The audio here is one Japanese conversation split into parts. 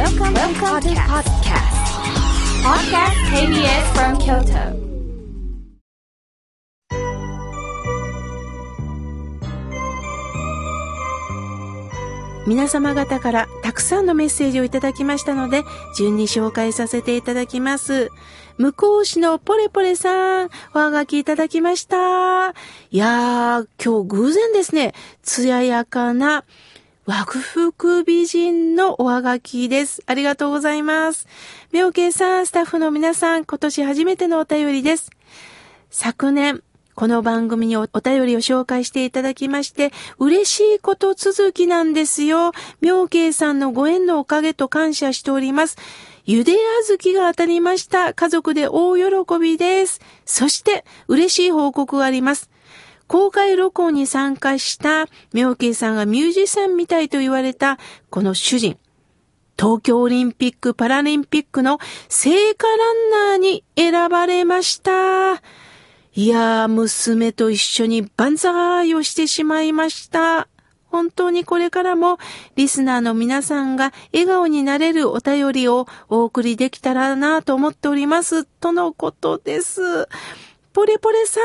Welcome, Welcome to podcast. Podcast KBS from Kyoto. 皆様方からたくさんのメッセージをいただきましたので、順に紹介させていただきます。向こう市のポレポレさん、おはがきいただきました。いやー、今日偶然ですね、艶やかな和服美人のおはがきです。ありがとうございます。妙慶さん、スタッフの皆さん、今年初めてのお便りです。昨年、この番組にお便りを紹介していただきまして、嬉しいこと続きなんですよ。妙慶さんのご縁のおかげと感謝しております。ゆであずきが当たりました。家族で大喜びです。そして、嬉しい報告があります。公開録音に参加した妙慶さんがミュージシャンみたいと言われたこの主人。東京オリンピック・パラリンピックの聖火ランナーに選ばれました。いやー、娘と一緒に万歳をしてしまいました。本当にこれからもリスナーの皆さんが笑顔になれるお便りをお送りできたらなと思っております。とのことです。ポレポレさん。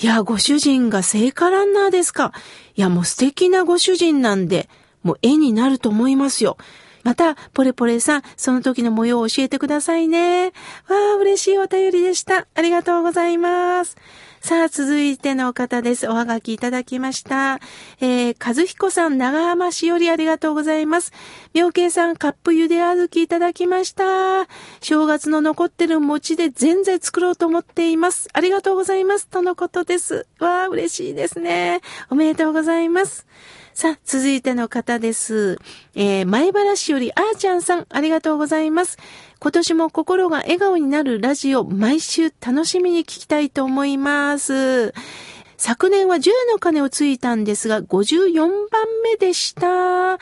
いや、ご主人が聖火ランナーですか。いや、もう素敵なご主人なんで、もう絵になると思いますよ。また、ポレポレさん、その時の模様を教えてくださいね。わあ、嬉しいお便りでした。ありがとうございます。さあ、続いての方です。おはがきいただきました。えー、和彦さん、長浜市よりありがとうございます。妙慶さん、カップ茹であずきいただきました。正月の残ってる餅で全然作ろうと思っています。ありがとうございます。とのことです。わあ、嬉しいですね。おめでとうございます。さあ、続いての方です。えー、前原市よりあーちゃんさん、ありがとうございます。今年も心が笑顔になるラジオ、毎週楽しみに聞きたいと思います。昨年は10の鐘をついたんですが、54番目でした。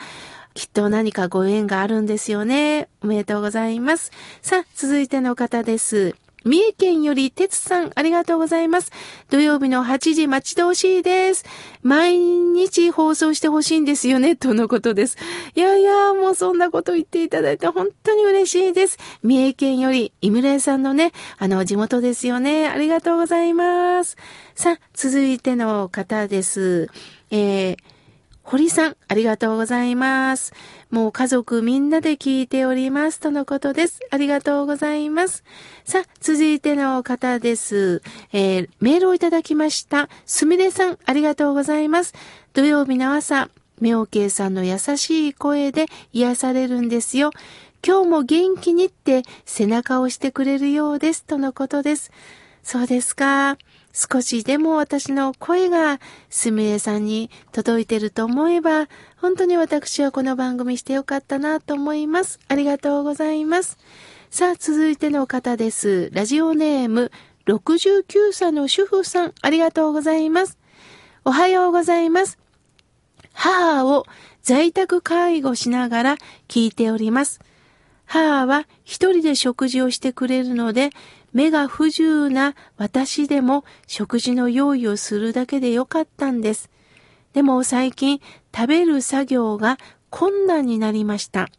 きっと何かご縁があるんですよね。おめでとうございます。さあ、続いての方です。三重県より鉄さん、ありがとうございます。土曜日の8時待ち遠しいです。毎日放送してほしいんですよね、とのことです。いやいや、もうそんなこと言っていただいて本当に嬉しいです。三重県より、井村屋さんのね、あの、地元ですよね。ありがとうございます。さあ、続いての方です。えー堀さん、ありがとうございます。もう家族みんなで聞いております。とのことです。ありがとうございます。さあ、続いての方です。えー、メールをいただきました。すみれさん、ありがとうございます。土曜日の朝、妙慶さんの優しい声で癒されるんですよ。今日も元気にって背中を押してくれるようです。とのことです。そうですか。少しでも私の声がすみれさんに届いてると思えば、本当に私はこの番組してよかったなと思います。ありがとうございます。さあ、続いての方です。ラジオネーム、69歳の主婦さん、ありがとうございます。おはようございます。母を在宅介護しながら聞いております。母は一人で食事をしてくれるので、目が不自由な私でも食事の用意をするだけでよかったんです。でも最近食べる作業が困難になりました。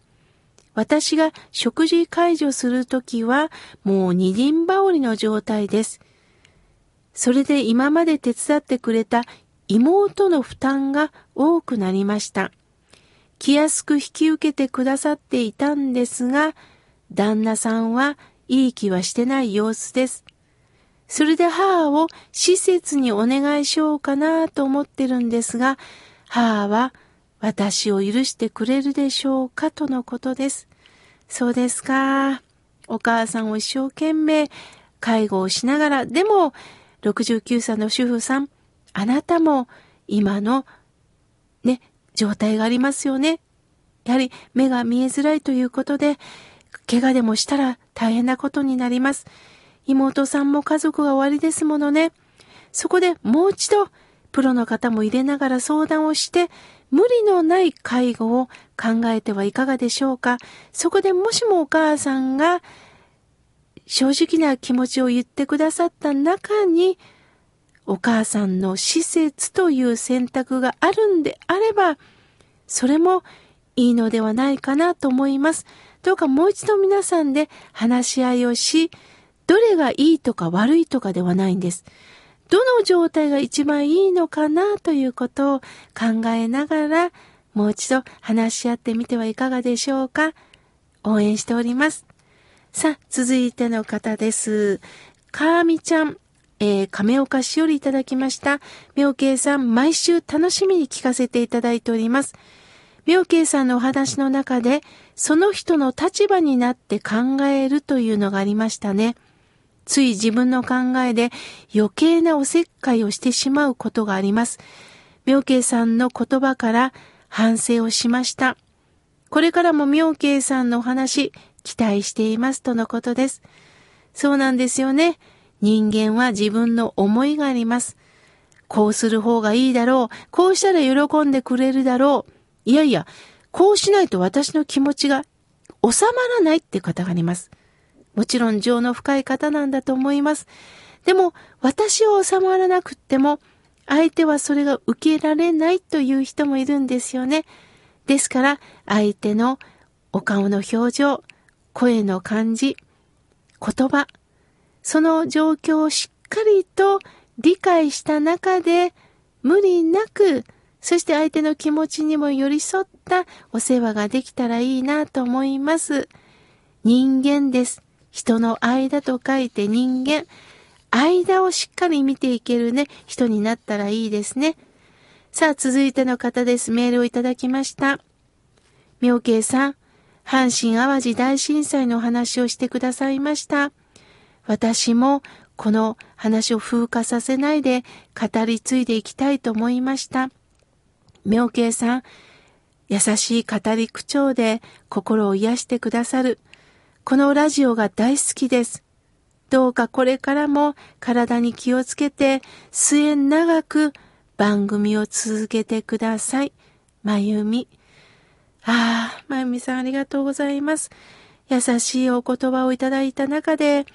私が食事解除するときはもう二輪羽織の状態です。それで今まで手伝ってくれた妹の負担が多くなりました。気安く引き受けてくださっていたんですが、旦那さんはいい気はしてない様子です。それで母を施設にお願いしようかなと思ってるんですが、母は私を許してくれるでしょうかとのことです。そうですか。お母さんを一生懸命介護をしながら、でも69歳の主婦さん、あなたも今のね、状態がありますよね。やはり目が見えづらいということで、怪我でもしたら大変なことになります。妹さんも家族が終わりですものね。そこでもう一度、プロの方も入れながら相談をして、無理のない介護を考えてはいかがでしょうか。そこでもしもお母さんが正直な気持ちを言ってくださった中に、お母さんの施設という選択があるんであれば、それもいいのではないかなと思います。どうかもう一度皆さんで話し合いをし、どれがいいとか悪いとかではないんです。どの状態が一番いいのかなということを考えながら、もう一度話し合ってみてはいかがでしょうか。応援しております。さあ、続いての方です。かーみちゃん。えー、亀岡しおりいただきました。妙慶さん、毎週楽しみに聞かせていただいております。妙慶さんのお話の中で、その人の立場になって考えるというのがありましたね。つい自分の考えで余計なおせっかいをしてしまうことがあります。妙慶さんの言葉から反省をしました。これからも妙慶さんのお話、期待していますとのことです。そうなんですよね。人間は自分の思いがあります。こうする方がいいだろう。こうしたら喜んでくれるだろう。いやいや、こうしないと私の気持ちが収まらないって方があります。もちろん情の深い方なんだと思います。でも、私は収まらなくっても、相手はそれが受けられないという人もいるんですよね。ですから、相手のお顔の表情、声の感じ、言葉、その状況をしっかりと理解した中で、無理なく、そして相手の気持ちにも寄り添ったお世話ができたらいいなと思います。人間です。人の間と書いて人間。間をしっかり見ていけるね、人になったらいいですね。さあ、続いての方です。メールをいただきました。妙慶さん、阪神淡路大震災の話をしてくださいました。私もこの話を風化させないで語り継いでいきたいと思いました。妙慶さん、優しい語り口調で心を癒してくださる。このラジオが大好きです。どうかこれからも体に気をつけて末長く番組を続けてください。まゆみ。ああ、まゆみさんありがとうございます。優しいお言葉をいただいた中で、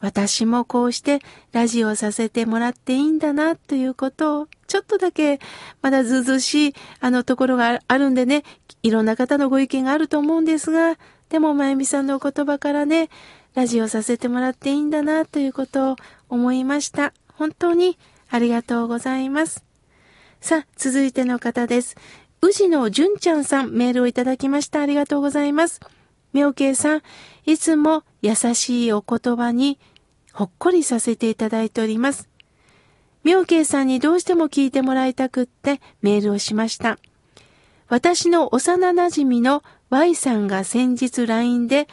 私もこうしてラジオさせてもらっていいんだなということを、ちょっとだけまだずうずしいあのところがあるんでね、いろんな方のご意見があると思うんですが、でもまゆみさんのお言葉からね、ラジオさせてもらっていいんだなということを思いました。本当にありがとうございます。さあ、続いての方です。宇治の純ちゃんさん、メールをいただきました。ありがとうございます。妙慶さん、いつも優しいお言葉にほっこりさせていただいております。妙慶さんにどうしても聞いてもらいたくってメールをしました。私の幼馴染の Y さんが先日 LINE で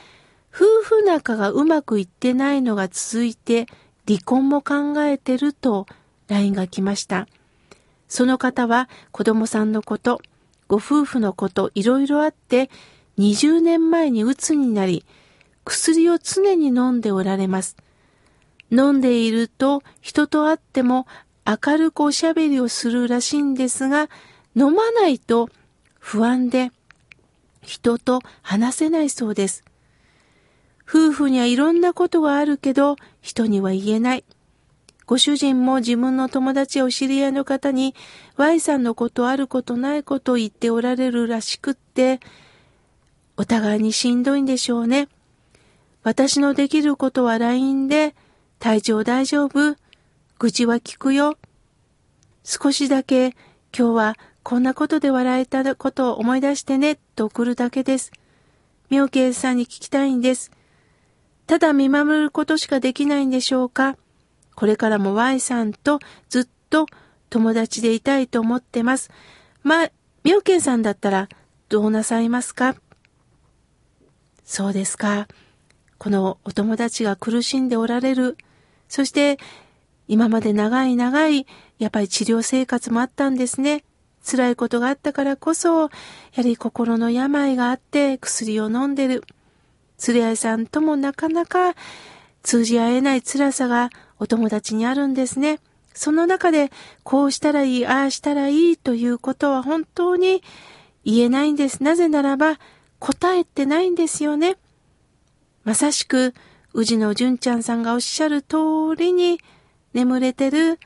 夫婦仲がうまくいってないのが続いて離婚も考えてると LINE が来ました。その方は子供さんのこと、ご夫婦のこといろいろあって20年前に鬱になり、薬を常に飲んでおられます。飲んでいると人と会っても明るくおしゃべりをするらしいんですが、飲まないと不安で人と話せないそうです。夫婦にはいろんなことがあるけど人には言えない。ご主人も自分の友達やお知り合いの方に Y さんのことあることないことを言っておられるらしくって、お互いにしんどいんでしょうね。私のできることは LINE で、体調大丈夫？愚痴は聞くよ？少しだけ今日はこんなことで笑えたことを思い出してねと送るだけです。妙慶さんに聞きたいんです。ただ見守ることしかできないんでしょうか？これからも Y さんとずっと友達でいたいと思ってます。まあ、妙慶さんだったらどうなさいますか？そうですか。このお友達が苦しんでおられる。そして、今まで長い長い、やっぱり治療生活もあったんですね。辛いことがあったからこそ、やはり心の病があって薬を飲んでる。釣り合いさんともなかなか通じ合えない辛さがお友達にあるんですね。その中で、こうしたらいい、ああしたらいいということは本当に言えないんです。なぜならば、答えてないんですよね。まさしく、宇治の純ちゃんさんがおっしゃる通りに、眠れてる、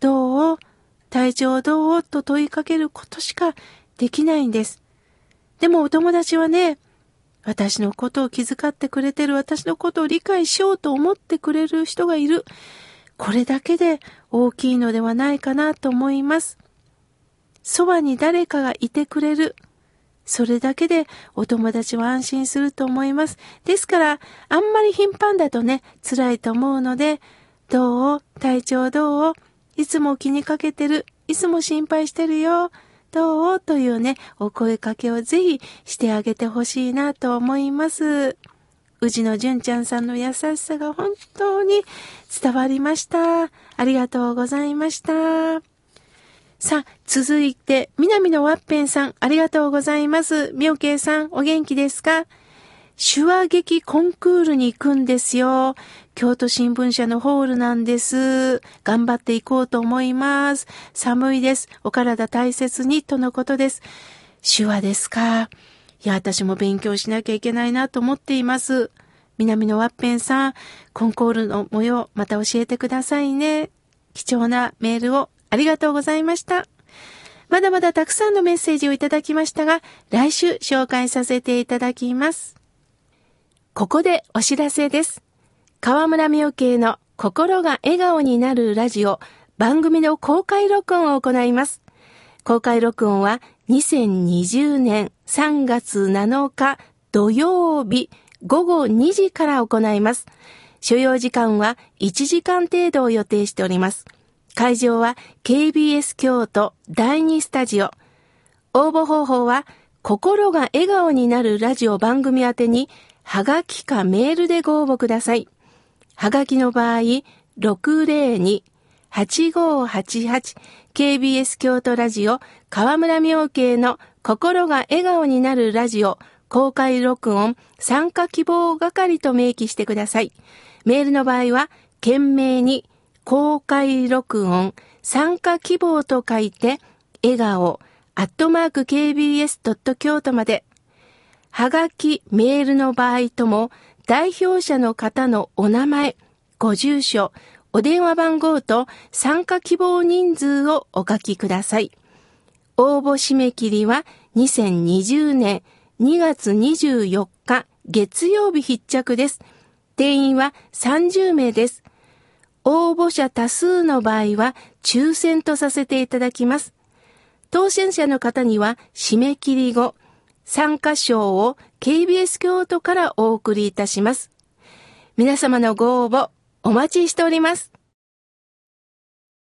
どう体調どうと問いかけることしかできないんです。でもお友達はね、私のことを気遣ってくれてる、私のことを理解しようと思ってくれる人がいる。これだけで大きいのではないかなと思います。そばに誰かがいてくれる。それだけでお友達は安心すると思います。ですから、あんまり頻繁だとね、辛いと思うので、どう？体調どう？いつも気にかけてる？いつも心配してるよ？どう？というね、お声かけをぜひしてあげてほしいなと思います。宇治の純ちゃんさんの優しさが本当に伝わりました。ありがとうございました。さあ、続いて、南のワッペンさん、ありがとうございます。みょけいさん、お元気ですか？手話劇コンクールに行くんですよ。京都新聞社のホールなんです。頑張っていこうと思います。寒いです。お体大切に、とのことです。手話ですか？いや、私も勉強しなきゃいけないなと思っています。南のワッペンさん、コンコールの模様、また教えてくださいね。貴重なメールをありがとうございました。まだまだたくさんのメッセージをいただきましたが、来週紹介させていただきます。ここでお知らせです。河村明慶の心が笑顔になるラジオ番組の公開録音を行います。公開録音は2020年3月7日土曜日午後2時から行います。所要時間は1時間程度を予定しております。会場は KBS 京都第2スタジオ。応募方法は、心が笑顔になるラジオ番組宛てに、はがきかメールでご応募ください。はがきの場合、602-8588 KBS 京都ラジオ河村明慶の心が笑顔になるラジオ公開録音参加希望係と明記してください。メールの場合は、懸命に公開録音、参加希望と書いて、笑顔、アットマーク kbs. 京都まで。はがき、メールの場合とも、代表者の方のお名前、ご住所、お電話番号と参加希望人数をお書きください。応募締め切りは2020年2月24日月曜日必着です。定員は30名です。応募者多数の場合は抽選とさせていただきます。当選者の方には締め切り後、参加賞を KBS 京都からお送りいたします。皆様のご応募お待ちしております。